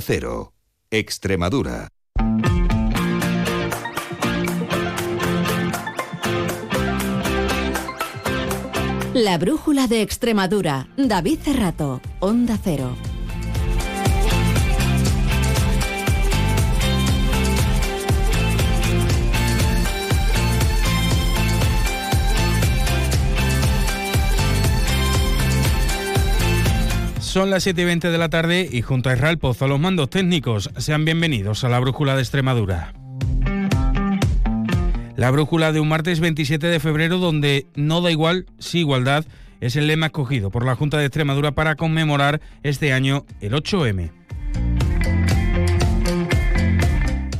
Cero. Extremadura. La brújula de Extremadura. David Cerrato. Onda Cero. Son las 7 y 20 de la tarde y junto a Israel Pozo, los mandos técnicos, sean bienvenidos a la Brújula de Extremadura. La brújula de un martes 27 de febrero donde no da igual, sí igualdad, es el lema escogido por la Junta de Extremadura para conmemorar este año el 8M.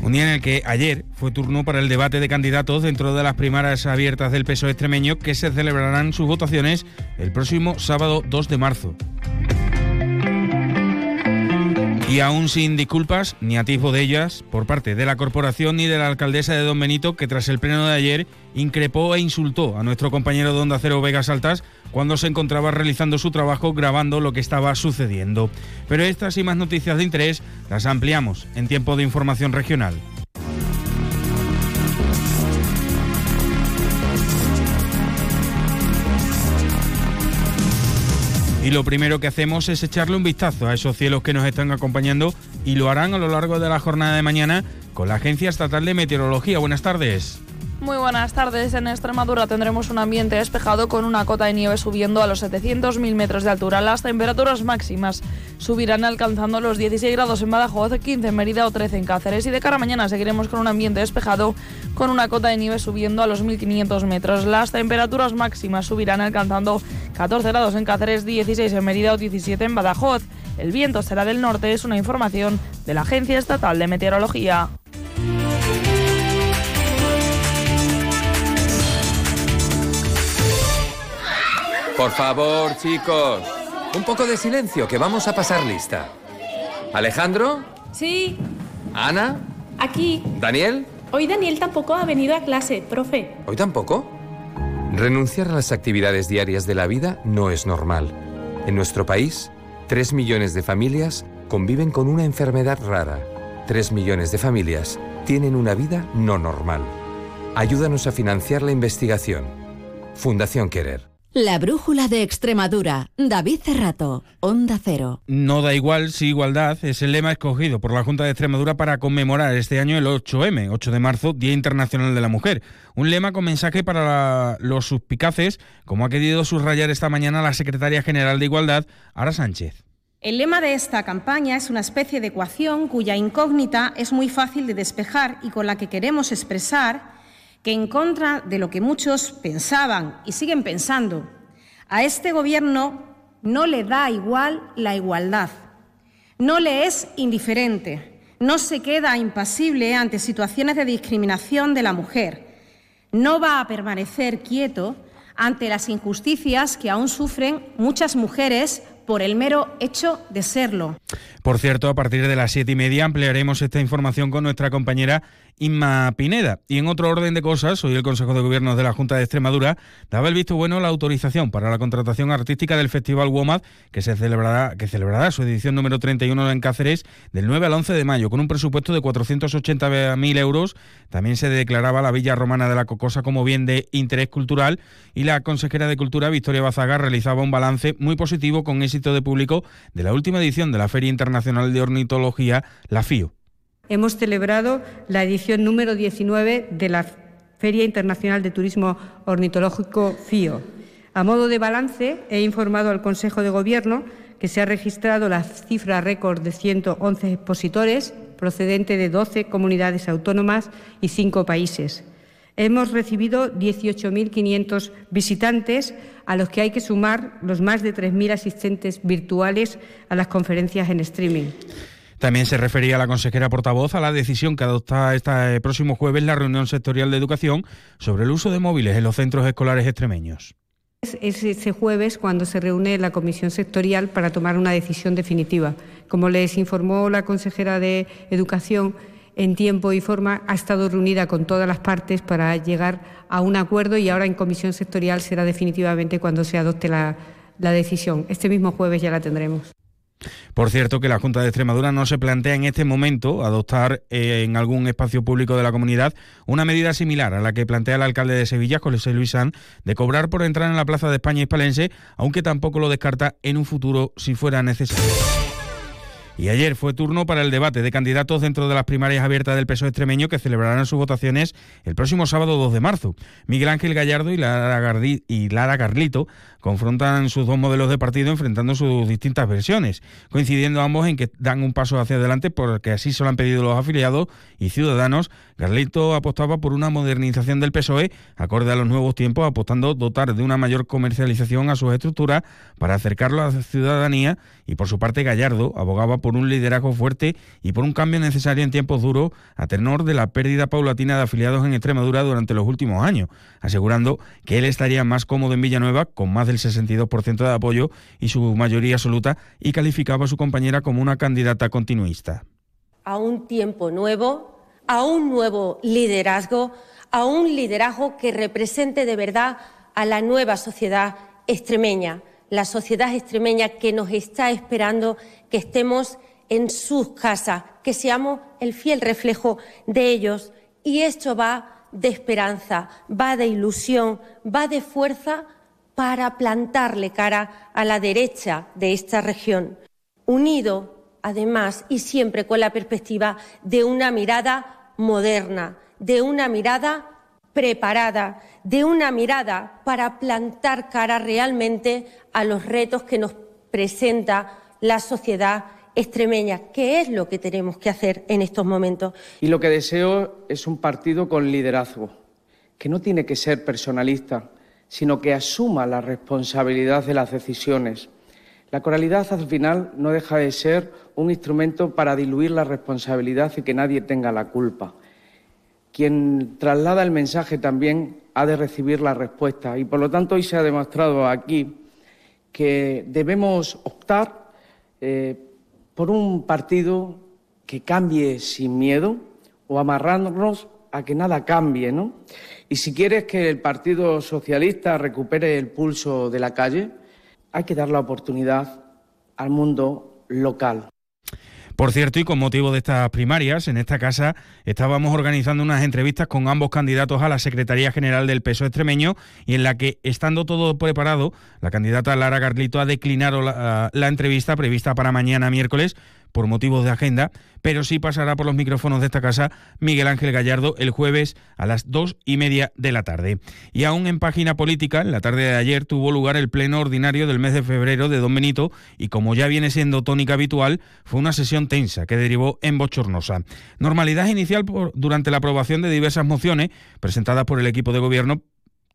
Un día en el que ayer fue turno para el debate de candidatos dentro de las primarias abiertas del PSOE extremeño que se celebrarán sus votaciones el próximo sábado 2 de marzo. Y aún sin disculpas, ni atisbo de ellas, por parte de la corporación ni de la alcaldesa de Don Benito, que tras el pleno de ayer increpó e insultó a nuestro compañero de Onda Cero Vegas Altas cuando se encontraba realizando su trabajo grabando lo que estaba sucediendo. Pero estas y más noticias de interés las ampliamos en tiempo de información regional. Y lo primero que hacemos es echarle un vistazo a esos cielos que nos están acompañando y lo harán a lo largo de la jornada de mañana con la Agencia Estatal de Meteorología. Buenas tardes. Muy buenas tardes. En Extremadura tendremos un ambiente despejado con una cota de nieve subiendo a los 700.000 metros de altura. Las temperaturas máximas subirán alcanzando los 16 grados en Badajoz, 15 en Mérida o 13 en Cáceres. Y de cara a mañana seguiremos con un ambiente despejado con una cota de nieve subiendo a los 1.500 metros. Las temperaturas máximas subirán alcanzando 14 grados en Cáceres, 16 en Mérida o 17 en Badajoz. El viento será del norte, es una información de la Agencia Estatal de Meteorología. Por favor, chicos, un poco de silencio, que vamos a pasar lista. Alejandro, Sí, Ana, aquí. Daniel, Hoy Daniel tampoco ha venido a clase, profe. ¿hoy tampoco? Renunciar a las actividades diarias de la vida no es normal. En nuestro país, 3 millones de familias conviven con una enfermedad rara. 3 millones de familias tienen una vida no normal. Ayúdanos a financiar la investigación. Fundación Querer. La brújula de Extremadura. David Cerrato. Onda Cero. No da igual si igualdad es el lema escogido por la Junta de Extremadura para conmemorar este año el 8M, 8 de marzo, Día Internacional de la Mujer. Un lema con mensaje para la- los suspicaces, como ha querido subrayar esta mañana la secretaria general de Igualdad, Ara Sánchez. El lema de esta campaña es una especie de ecuación cuya incógnita es muy fácil de despejar y con la que queremos expresar que en contra de lo que muchos pensaban y siguen pensando, a este Gobierno no le da igual la igualdad, no le es indiferente, no se queda impasible ante situaciones de discriminación de la mujer, no va a permanecer quieto ante las injusticias que aún sufren muchas mujeres por el mero hecho de serlo. Por cierto, a partir de las siete y media ampliaremos esta información con nuestra compañera Inma Pineda. Y en otro orden de cosas, hoy el Consejo de Gobierno de la Junta de Extremadura daba el visto bueno a la autorización para la contratación artística del Festival WOMAD, que se celebrará, que celebrará su edición número 31 en Cáceres del 9 al 11 de mayo, con un presupuesto de 480.000 euros. También se declaraba la Villa Romana de la Cocosa como bien de interés cultural y la consejera de Cultura, Victoria Bazaga, realizaba un balance muy positivo con éxito de público de la última edición de la Feria Internacional de Ornitología, la FIO. Hemos celebrado la edición número 19 de la Feria Internacional de Turismo Ornitológico FIO. A modo de balance, he informado al Consejo de Gobierno que se ha registrado la cifra récord de 111 expositores procedente de 12 comunidades autónomas y 5 países. Hemos recibido 18.500 visitantes, a los que hay que sumar los más de 3.000 asistentes virtuales a las conferencias en streaming. También se refería la consejera portavoz a la decisión que adopta este próximo jueves la reunión sectorial de educación sobre el uso de móviles en los centros escolares extremeños. Es ese jueves cuando se reúne la comisión sectorial para tomar una decisión definitiva. Como les informó la consejera de Educación, en tiempo y forma ha estado reunida con todas las partes para llegar a un acuerdo y ahora en comisión sectorial será definitivamente cuando se adopte la, la decisión. Este mismo jueves ya la tendremos. Por cierto, que la Junta de Extremadura no se plantea en este momento adoptar eh, en algún espacio público de la comunidad una medida similar a la que plantea el alcalde de Sevilla, José Luis San, de cobrar por entrar en la Plaza de España hispalense, aunque tampoco lo descarta en un futuro si fuera necesario. Y ayer fue turno para el debate de candidatos dentro de las primarias abiertas del PSOE extremeño que celebrarán sus votaciones el próximo sábado 2 de marzo. Miguel Ángel Gallardo y Lara, y Lara Carlito confrontan sus dos modelos de partido enfrentando sus distintas versiones, coincidiendo ambos en que dan un paso hacia adelante porque así se lo han pedido los afiliados y ciudadanos. Carlito apostaba por una modernización del PSOE acorde a los nuevos tiempos, apostando dotar de una mayor comercialización a sus estructuras para acercarlo a la ciudadanía y por su parte Gallardo abogaba por un liderazgo fuerte y por un cambio necesario en tiempos duros a tenor de la pérdida paulatina de afiliados en Extremadura durante los últimos años, asegurando que él estaría más cómodo en Villanueva con más del 62% de apoyo y su mayoría absoluta y calificaba a su compañera como una candidata continuista. A un tiempo nuevo, a un nuevo liderazgo, a un liderazgo que represente de verdad a la nueva sociedad extremeña la sociedad extremeña que nos está esperando que estemos en sus casas, que seamos el fiel reflejo de ellos. Y esto va de esperanza, va de ilusión, va de fuerza para plantarle cara a la derecha de esta región, unido además y siempre con la perspectiva de una mirada moderna, de una mirada preparada, de una mirada para plantar cara realmente a los retos que nos presenta la sociedad extremeña, ¿Qué es lo que tenemos que hacer en estos momentos. Y lo que deseo es un partido con liderazgo, que no tiene que ser personalista, sino que asuma la responsabilidad de las decisiones. La coralidad al final no deja de ser un instrumento para diluir la responsabilidad y que nadie tenga la culpa. Quien traslada el mensaje también ha de recibir la respuesta y por lo tanto hoy se ha demostrado aquí que debemos optar eh, por un partido que cambie sin miedo o amarrarnos a que nada cambie, ¿no? Y si quieres que el Partido Socialista recupere el pulso de la calle, hay que dar la oportunidad al mundo local. Por cierto, y con motivo de estas primarias, en esta casa estábamos organizando unas entrevistas con ambos candidatos a la Secretaría General del PSOE extremeño y en la que, estando todo preparado, la candidata Lara Carlito ha declinado la entrevista prevista para mañana miércoles por motivos de agenda, pero sí pasará por los micrófonos de esta casa Miguel Ángel Gallardo el jueves a las dos y media de la tarde. Y aún en página política, en la tarde de ayer tuvo lugar el pleno ordinario del mes de febrero de Don Benito y como ya viene siendo tónica habitual, fue una sesión tensa que derivó en bochornosa. Normalidad inicial durante la aprobación de diversas mociones presentadas por el equipo de gobierno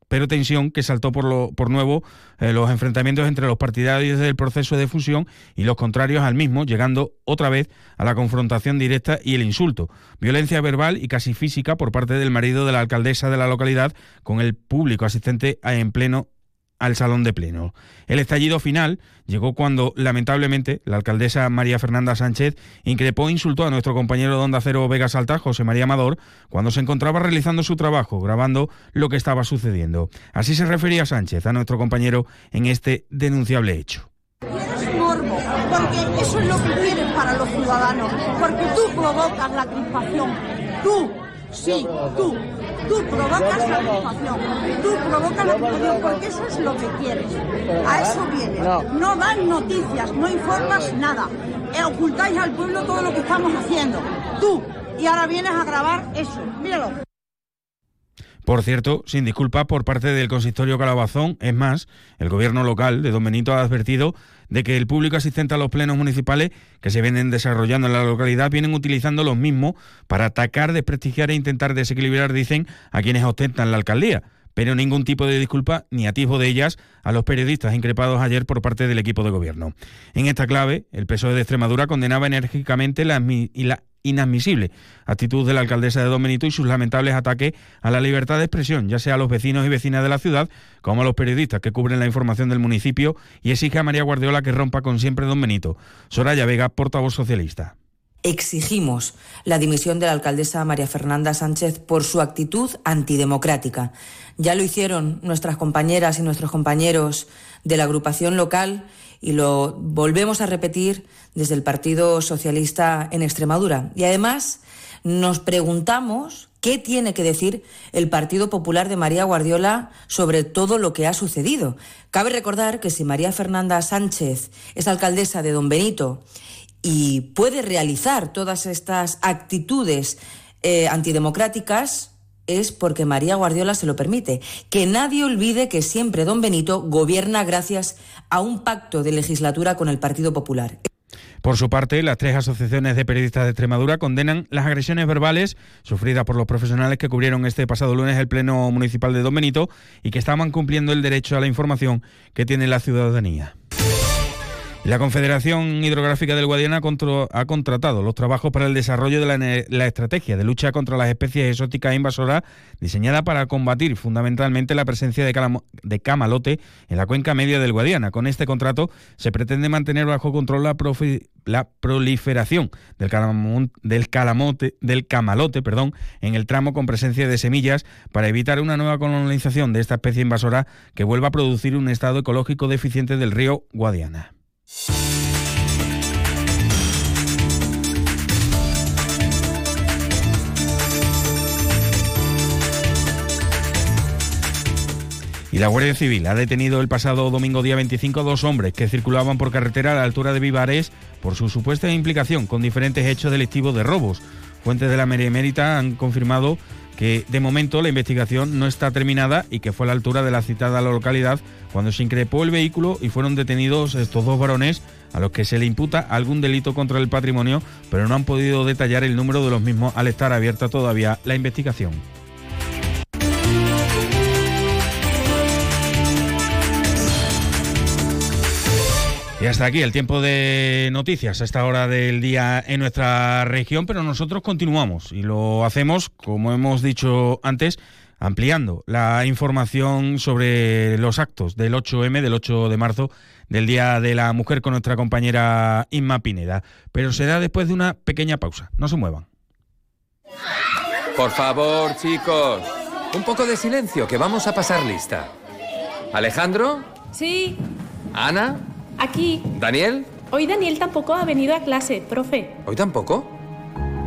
pero tensión que saltó por, lo, por nuevo eh, los enfrentamientos entre los partidarios del proceso de fusión y los contrarios al mismo, llegando otra vez a la confrontación directa y el insulto. Violencia verbal y casi física por parte del marido de la alcaldesa de la localidad con el público asistente en pleno al salón de pleno. El estallido final llegó cuando, lamentablemente, la alcaldesa María Fernanda Sánchez increpó e insultó a nuestro compañero de Onda Cero Vega Salta, José María Amador, cuando se encontraba realizando su trabajo, grabando lo que estaba sucediendo. Así se refería Sánchez a nuestro compañero en este denunciable hecho. porque eso es lo que para los ciudadanos, porque tú provocas la crispación, tú, sí, tú, Tú provocas la crispación, tú provocas la crispación porque eso es lo que quieres. A eso vienes. No das noticias, no informas nada. Eh, ocultáis al pueblo todo lo que estamos haciendo. Tú. Y ahora vienes a grabar eso. Míralo. Por cierto, sin disculpa por parte del consistorio Calabazón, es más, el gobierno local de Don Benito ha advertido de que el público asistente a los plenos municipales que se vienen desarrollando en la localidad vienen utilizando los mismos para atacar, desprestigiar e intentar desequilibrar, dicen, a quienes ostentan la alcaldía pero ningún tipo de disculpa ni atisbo de ellas a los periodistas increpados ayer por parte del equipo de gobierno. En esta clave, el PSOE de Extremadura condenaba enérgicamente la, la inadmisible actitud de la alcaldesa de Don Benito y sus lamentables ataques a la libertad de expresión, ya sea a los vecinos y vecinas de la ciudad como a los periodistas que cubren la información del municipio y exige a María Guardiola que rompa con siempre Don Benito. Soraya Vega, portavoz socialista exigimos la dimisión de la alcaldesa María Fernanda Sánchez por su actitud antidemocrática. Ya lo hicieron nuestras compañeras y nuestros compañeros de la agrupación local y lo volvemos a repetir desde el Partido Socialista en Extremadura. Y además nos preguntamos qué tiene que decir el Partido Popular de María Guardiola sobre todo lo que ha sucedido. Cabe recordar que si María Fernanda Sánchez es alcaldesa de Don Benito y puede realizar todas estas actitudes eh, antidemocráticas, es porque María Guardiola se lo permite. Que nadie olvide que siempre don Benito gobierna gracias a un pacto de legislatura con el Partido Popular. Por su parte, las tres asociaciones de periodistas de Extremadura condenan las agresiones verbales sufridas por los profesionales que cubrieron este pasado lunes el Pleno Municipal de Don Benito y que estaban cumpliendo el derecho a la información que tiene la ciudadanía. La Confederación Hidrográfica del Guadiana ha contratado los trabajos para el desarrollo de la, estrategia de lucha contra las especies exóticas invasoras diseñada para combatir fundamentalmente la presencia de, camalote en la cuenca media del Guadiana. Con este contrato se pretende mantener bajo control la, proliferación del, del, calamote, del camalote perdón, en el tramo con presencia de semillas para evitar una nueva colonización de esta especie invasora que vuelva a producir un estado ecológico deficiente del río Guadiana. Y la Guardia Civil ha detenido el pasado domingo día 25 a dos hombres que circulaban por carretera a la altura de Vivares por su supuesta implicación con diferentes hechos delictivos de robos. Fuentes de la Mérita han confirmado que de momento la investigación no está terminada y que fue a la altura de la citada localidad cuando se increpó el vehículo y fueron detenidos estos dos varones a los que se le imputa algún delito contra el patrimonio, pero no han podido detallar el número de los mismos al estar abierta todavía la investigación. Y hasta aquí el tiempo de noticias a esta hora del día en nuestra región, pero nosotros continuamos y lo hacemos, como hemos dicho antes, ampliando la información sobre los actos del 8M, del 8 de marzo, del Día de la Mujer con nuestra compañera Inma Pineda. Pero será después de una pequeña pausa. No se muevan. Por favor, chicos, un poco de silencio, que vamos a pasar lista. Alejandro. Sí. Ana. Aquí. ¿Daniel? Hoy Daniel tampoco ha venido a clase, profe. ¿Hoy tampoco?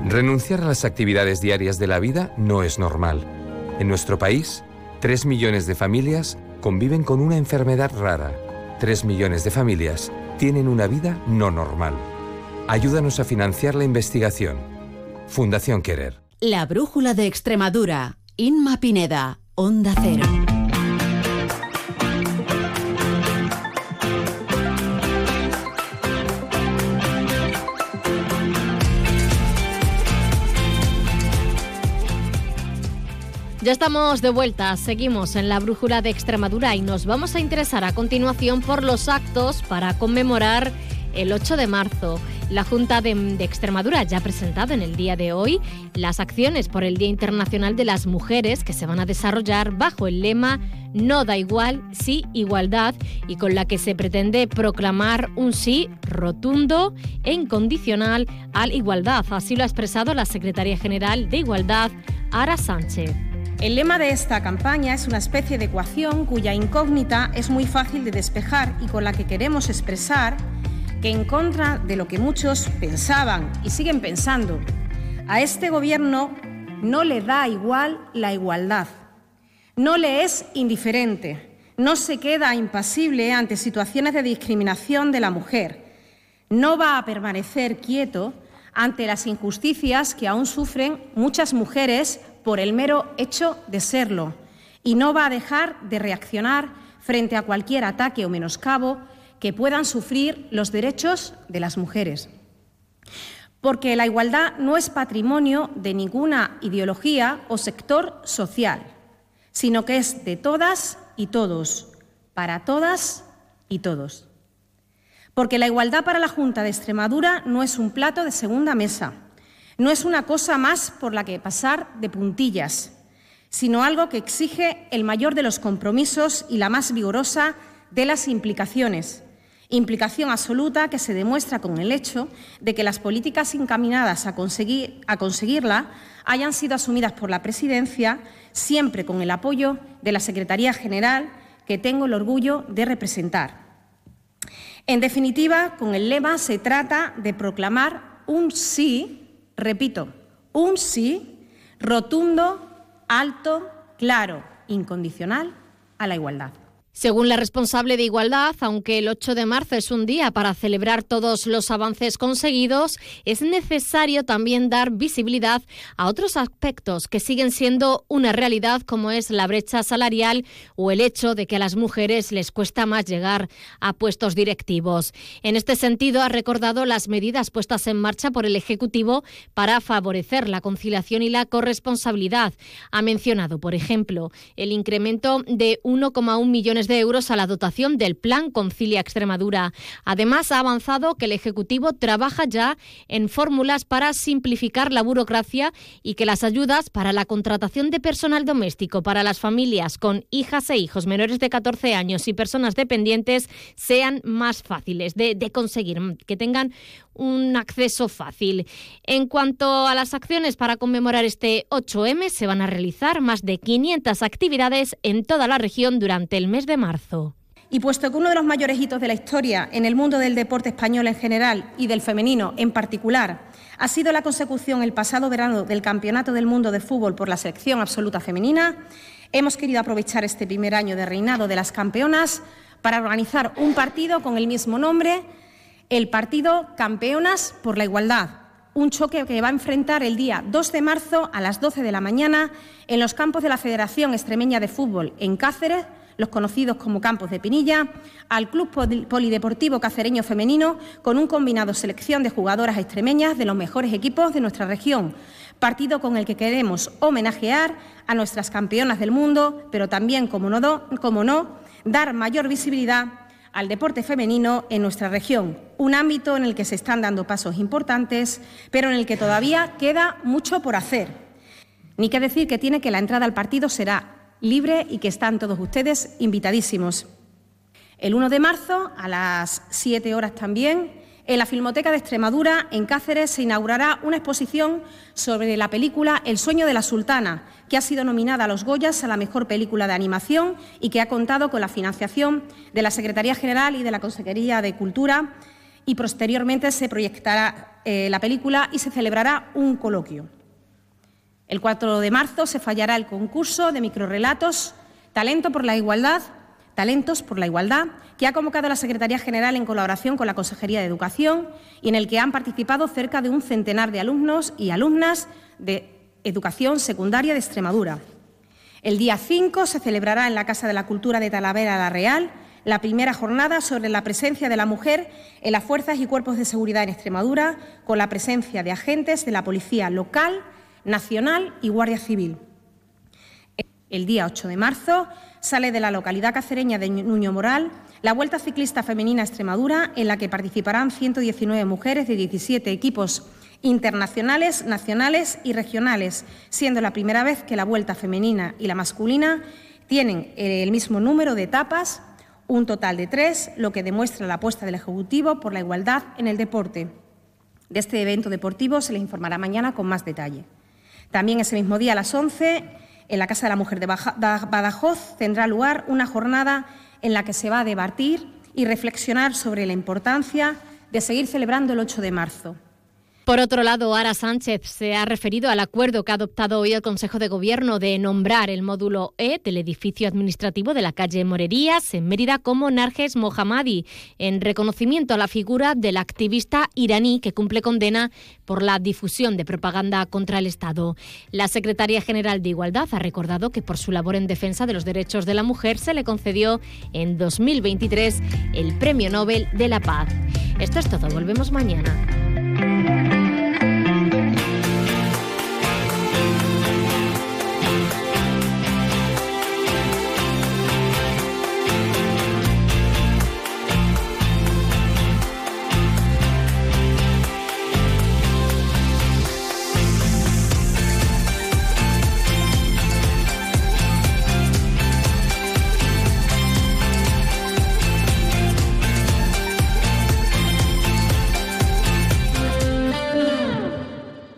Renunciar a las actividades diarias de la vida no es normal. En nuestro país, 3 millones de familias conviven con una enfermedad rara. 3 millones de familias tienen una vida no normal. Ayúdanos a financiar la investigación. Fundación Querer. La Brújula de Extremadura. Inma Pineda. Onda Cero. Ya estamos de vuelta, seguimos en la Brújula de Extremadura y nos vamos a interesar a continuación por los actos para conmemorar el 8 de marzo. La Junta de, Extremadura ya ha presentado en el día de hoy las acciones por el Día Internacional de las Mujeres que se van a desarrollar bajo el lema No da igual, sí igualdad y con la que se pretende proclamar un sí rotundo e incondicional a la igualdad. Así lo ha expresado la Secretaria General de Igualdad, Ara Sánchez. El lema de esta campaña es una especie de ecuación cuya incógnita es muy fácil de despejar y con la que queremos expresar que en contra de lo que muchos pensaban y siguen pensando, a este gobierno no le da igual la igualdad, no le es indiferente, no se queda impasible ante situaciones de discriminación de la mujer, no va a permanecer quieto ante las injusticias que aún sufren muchas mujeres por el mero hecho de serlo y no va a dejar de reaccionar frente a cualquier ataque o menoscabo que puedan sufrir los derechos de las mujeres. Porque la igualdad no es patrimonio de ninguna ideología o sector social, sino que es de todas y todos, para todas y todos. Porque la igualdad para la Junta de Extremadura no es un plato de segunda mesa, no es una cosa más por la que pasar de puntillas, sino algo que exige el mayor de los compromisos y la más vigorosa de las implicaciones. Implicación absoluta que se demuestra con el hecho de que las políticas encaminadas a, conseguir, a conseguirla hayan sido asumidas por la Presidencia, siempre con el apoyo de la Secretaría General, que tengo el orgullo de representar. En definitiva, con el lema se trata de proclamar un sí, repito, un sí rotundo, alto, claro, incondicional a la igualdad. Según la responsable de Igualdad, aunque el 8 de marzo es un día para celebrar todos los avances conseguidos, es necesario también dar visibilidad a otros aspectos que siguen siendo una realidad como es la brecha salarial o el hecho de que a las mujeres les cuesta más llegar a puestos directivos. En este sentido, ha recordado las medidas puestas en marcha por el Ejecutivo para favorecer la conciliación y la corresponsabilidad. Ha mencionado, por ejemplo, el incremento de 1,1 millones de euros a la dotación del Plan Concilia Extremadura. Además, ha avanzado que el Ejecutivo trabaja ya en fórmulas para simplificar la burocracia y que las ayudas para la contratación de personal doméstico para las familias con hijas e hijos menores de 14 años y personas dependientes sean más fáciles de, de conseguir, que tengan un acceso fácil. En cuanto a las acciones para conmemorar este 8M, se van a realizar más de 500 actividades en toda la región durante el mes de marzo. Y puesto que uno de los mayores hitos de la historia en el mundo del deporte español en general y del femenino en particular ha sido la consecución el pasado verano del Campeonato del Mundo de Fútbol por la selección absoluta femenina, hemos querido aprovechar este primer año de reinado de las campeonas para organizar un partido con el mismo nombre el partido Campeonas por la Igualdad, un choque que va a enfrentar el día 2 de marzo a las 12 de la mañana en los campos de la Federación Extremeña de Fútbol en Cáceres, los conocidos como Campos de Pinilla, al Club Polideportivo Cacereño Femenino, con un combinado selección de jugadoras extremeñas de los mejores equipos de nuestra región. Partido con el que queremos homenajear a nuestras campeonas del mundo, pero también, como no, como no dar mayor visibilidad al deporte femenino en nuestra región, un ámbito en el que se están dando pasos importantes, pero en el que todavía queda mucho por hacer. Ni que decir que tiene que la entrada al partido será libre y que están todos ustedes invitadísimos. El 1 de marzo, a las 7 horas también, en la Filmoteca de Extremadura, en Cáceres, se inaugurará una exposición sobre la película El sueño de la sultana, que ha sido nominada a los Goyas a la mejor película de animación y que ha contado con la financiación de la Secretaría General y de la Consejería de Cultura. Y posteriormente se proyectará eh, la película y se celebrará un coloquio. El 4 de marzo se fallará el concurso de microrelatos Talento por la Igualdad, Talentos por la Igualdad, que ha convocado la Secretaría General en colaboración con la Consejería de Educación y en el que han participado cerca de un centenar de alumnos y alumnas de educación secundaria de Extremadura. El día 5 se celebrará en la Casa de la Cultura de Talavera la Real la primera jornada sobre la presencia de la mujer en las fuerzas y cuerpos de seguridad en Extremadura, con la presencia de agentes de la Policía local, nacional y Guardia Civil. El día 8 de marzo sale de la localidad cacereña de Nuño Moral la Vuelta Ciclista Femenina Extremadura, en la que participarán 119 mujeres de 17 equipos internacionales, nacionales y regionales, siendo la primera vez que la Vuelta Femenina y la masculina tienen el mismo número de etapas, un total de tres, lo que demuestra la apuesta del Ejecutivo por la igualdad en el deporte. De este evento deportivo se les informará mañana con más detalle. También ese mismo día, a las 11, en la Casa de la Mujer de Badajoz tendrá lugar una jornada en la que se va a debatir y reflexionar sobre la importancia de seguir celebrando el 8 de marzo. Por otro lado, Ara Sánchez se ha referido al acuerdo que ha adoptado hoy el Consejo de Gobierno de nombrar el módulo E del edificio administrativo de la calle Morerías en Mérida como Narges Mohammadi, en reconocimiento a la figura del activista iraní que cumple condena por la difusión de propaganda contra el Estado. La secretaria general de Igualdad ha recordado que por su labor en defensa de los derechos de la mujer se le concedió en 2023 el Premio Nobel de la Paz. Esto es todo, volvemos mañana.